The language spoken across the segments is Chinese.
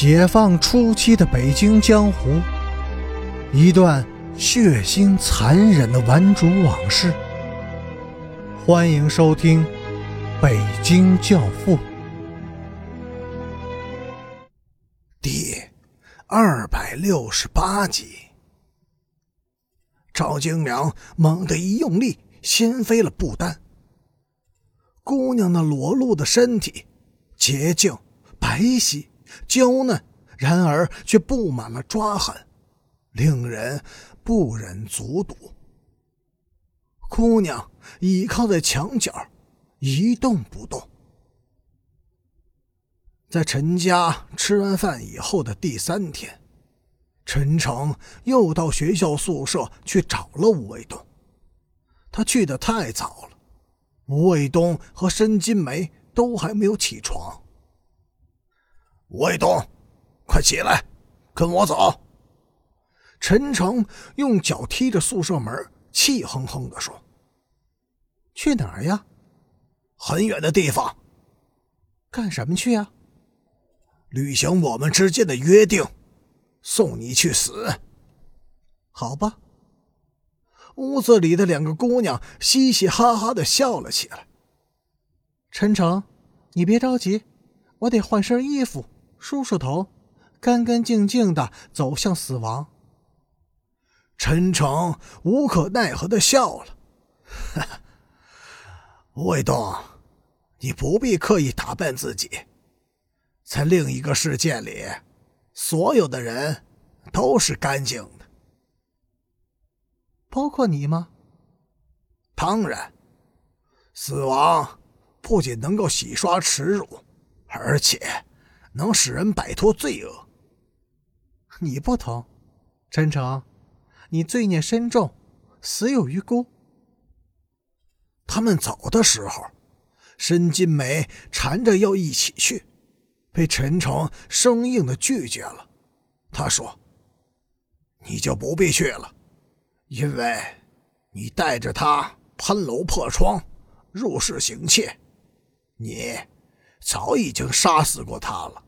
解放初期的北京江湖，一段血腥残忍的顽主往事。欢迎收听《北京教父》第二百六十八集。赵京良猛地一用力，掀飞了布单。姑娘那裸露的身体，洁净白皙。娇嫩，然而却布满了抓痕，令人不忍卒睹。姑娘倚靠在墙角，一动不动。在陈家吃完饭以后的第三天，陈诚又到学校宿舍去找了吴卫东。他去的太早了，吴卫东和申金梅都还没有起床。吴卫东，快起来，跟我走。陈诚用脚踢着宿舍门，气哼哼地说：“去哪儿呀？很远的地方。干什么去呀？履行我们之间的约定，送你去死。好吧。”屋子里的两个姑娘嘻嘻哈哈的笑了起来。陈诚，你别着急，我得换身衣服。梳梳头，干干净净的走向死亡。陈诚无可奈何的笑了：“ 吴卫东，你不必刻意打扮自己，在另一个世界里，所有的人都是干净的，包括你吗？当然，死亡不仅能够洗刷耻辱，而且……”能使人摆脱罪恶。你不同，陈诚，你罪孽深重，死有余辜。他们走的时候，申金梅缠着要一起去，被陈诚生硬的拒绝了。他说：“你就不必去了，因为你带着他攀楼破窗，入室行窃，你早已经杀死过他了。”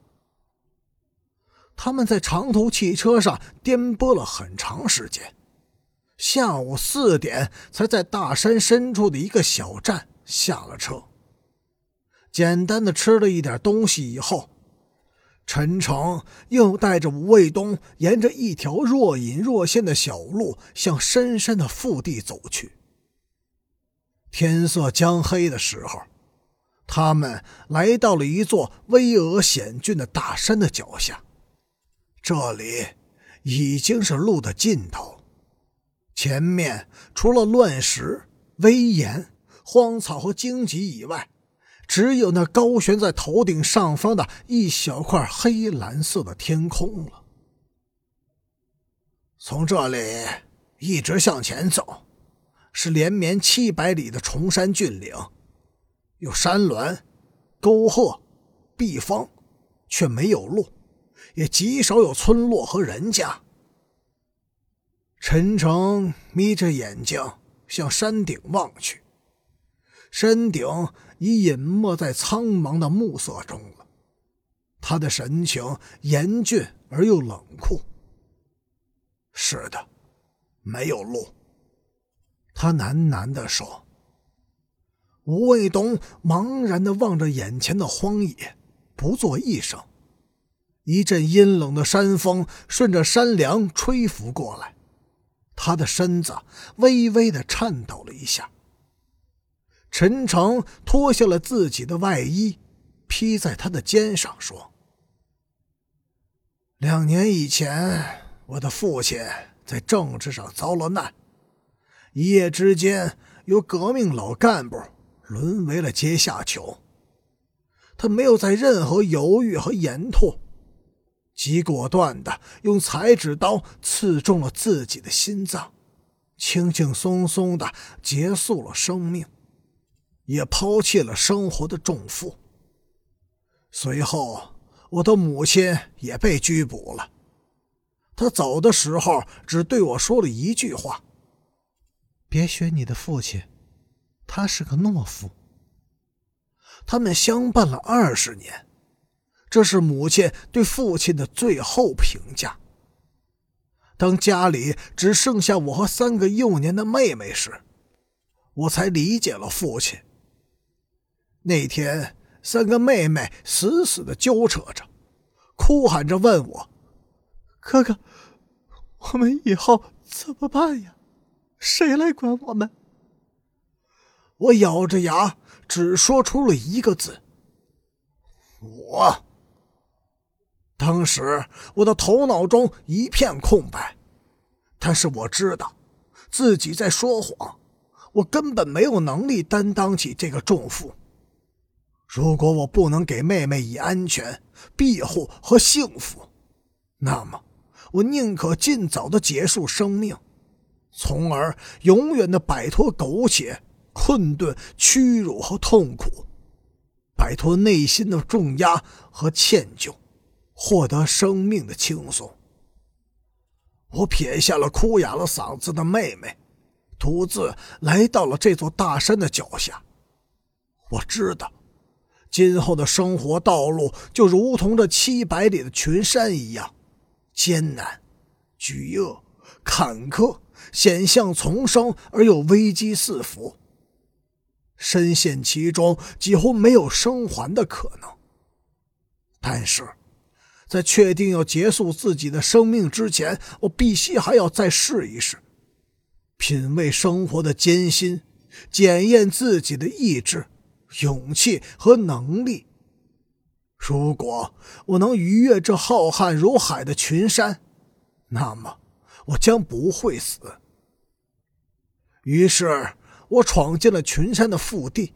他们在长途汽车上颠簸了很长时间，下午四点才在大山深处的一个小站下了车。简单的吃了一点东西以后，陈诚又带着吴卫东沿着一条若隐若现的小路向深深的腹地走去。天色将黑的时候，他们来到了一座巍峨险峻的大山的脚下。这里已经是路的尽头，前面除了乱石、危岩、荒草和荆棘以外，只有那高悬在头顶上方的一小块黑蓝色的天空了。从这里一直向前走，是连绵七百里的崇山峻岭，有山峦、沟壑、碧峰，却没有路。也极少有村落和人家。陈诚眯着眼睛向山顶望去，山顶已隐没在苍茫的暮色中了。他的神情严峻而又冷酷。是的，没有路。他喃喃地说。吴卫东茫然地望着眼前的荒野，不作一声。一阵阴冷的山风顺着山梁吹拂过来，他的身子微微的颤抖了一下。陈诚脱下了自己的外衣，披在他的肩上，说：“两年以前，我的父亲在政治上遭了难，一夜之间由革命老干部沦为了阶下囚。他没有在任何犹豫和延拓。”极果断的用裁纸刀刺中了自己的心脏，轻轻松松的结束了生命，也抛弃了生活的重负。随后，我的母亲也被拘捕了。他走的时候只对我说了一句话：“别学你的父亲，他是个懦夫。”他们相伴了二十年。这是母亲对父亲的最后评价。当家里只剩下我和三个幼年的妹妹时，我才理解了父亲。那天，三个妹妹死死的揪扯着，哭喊着问我：“哥哥，我们以后怎么办呀？谁来管我们？”我咬着牙，只说出了一个字：“我。”当时我的头脑中一片空白，但是我知道自己在说谎，我根本没有能力担当起这个重负。如果我不能给妹妹以安全庇护和幸福，那么我宁可尽早的结束生命，从而永远的摆脱苟且、困顿、屈辱和痛苦，摆脱内心的重压和歉疚。获得生命的轻松。我撇下了哭哑了嗓子的妹妹，独自来到了这座大山的脚下。我知道，今后的生活道路就如同这七百里的群山一样，艰难、巨恶、坎坷、险象丛生而又危机四伏。深陷其中，几乎没有生还的可能。但是。在确定要结束自己的生命之前，我必须还要再试一试，品味生活的艰辛，检验自己的意志、勇气和能力。如果我能逾越这浩瀚如海的群山，那么我将不会死。于是，我闯进了群山的腹地，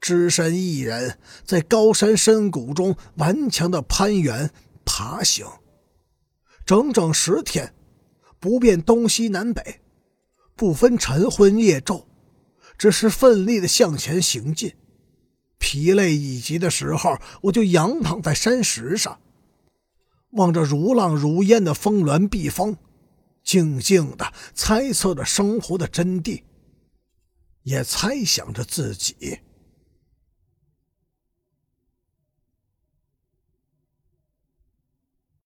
只身一人在高山深谷中顽强的攀援。爬行，整整十天，不辨东西南北，不分晨昏夜昼，只是奋力的向前行进。疲累已极的时候，我就仰躺在山石上，望着如浪如烟的峰峦碧峰，静静的猜测着生活的真谛，也猜想着自己。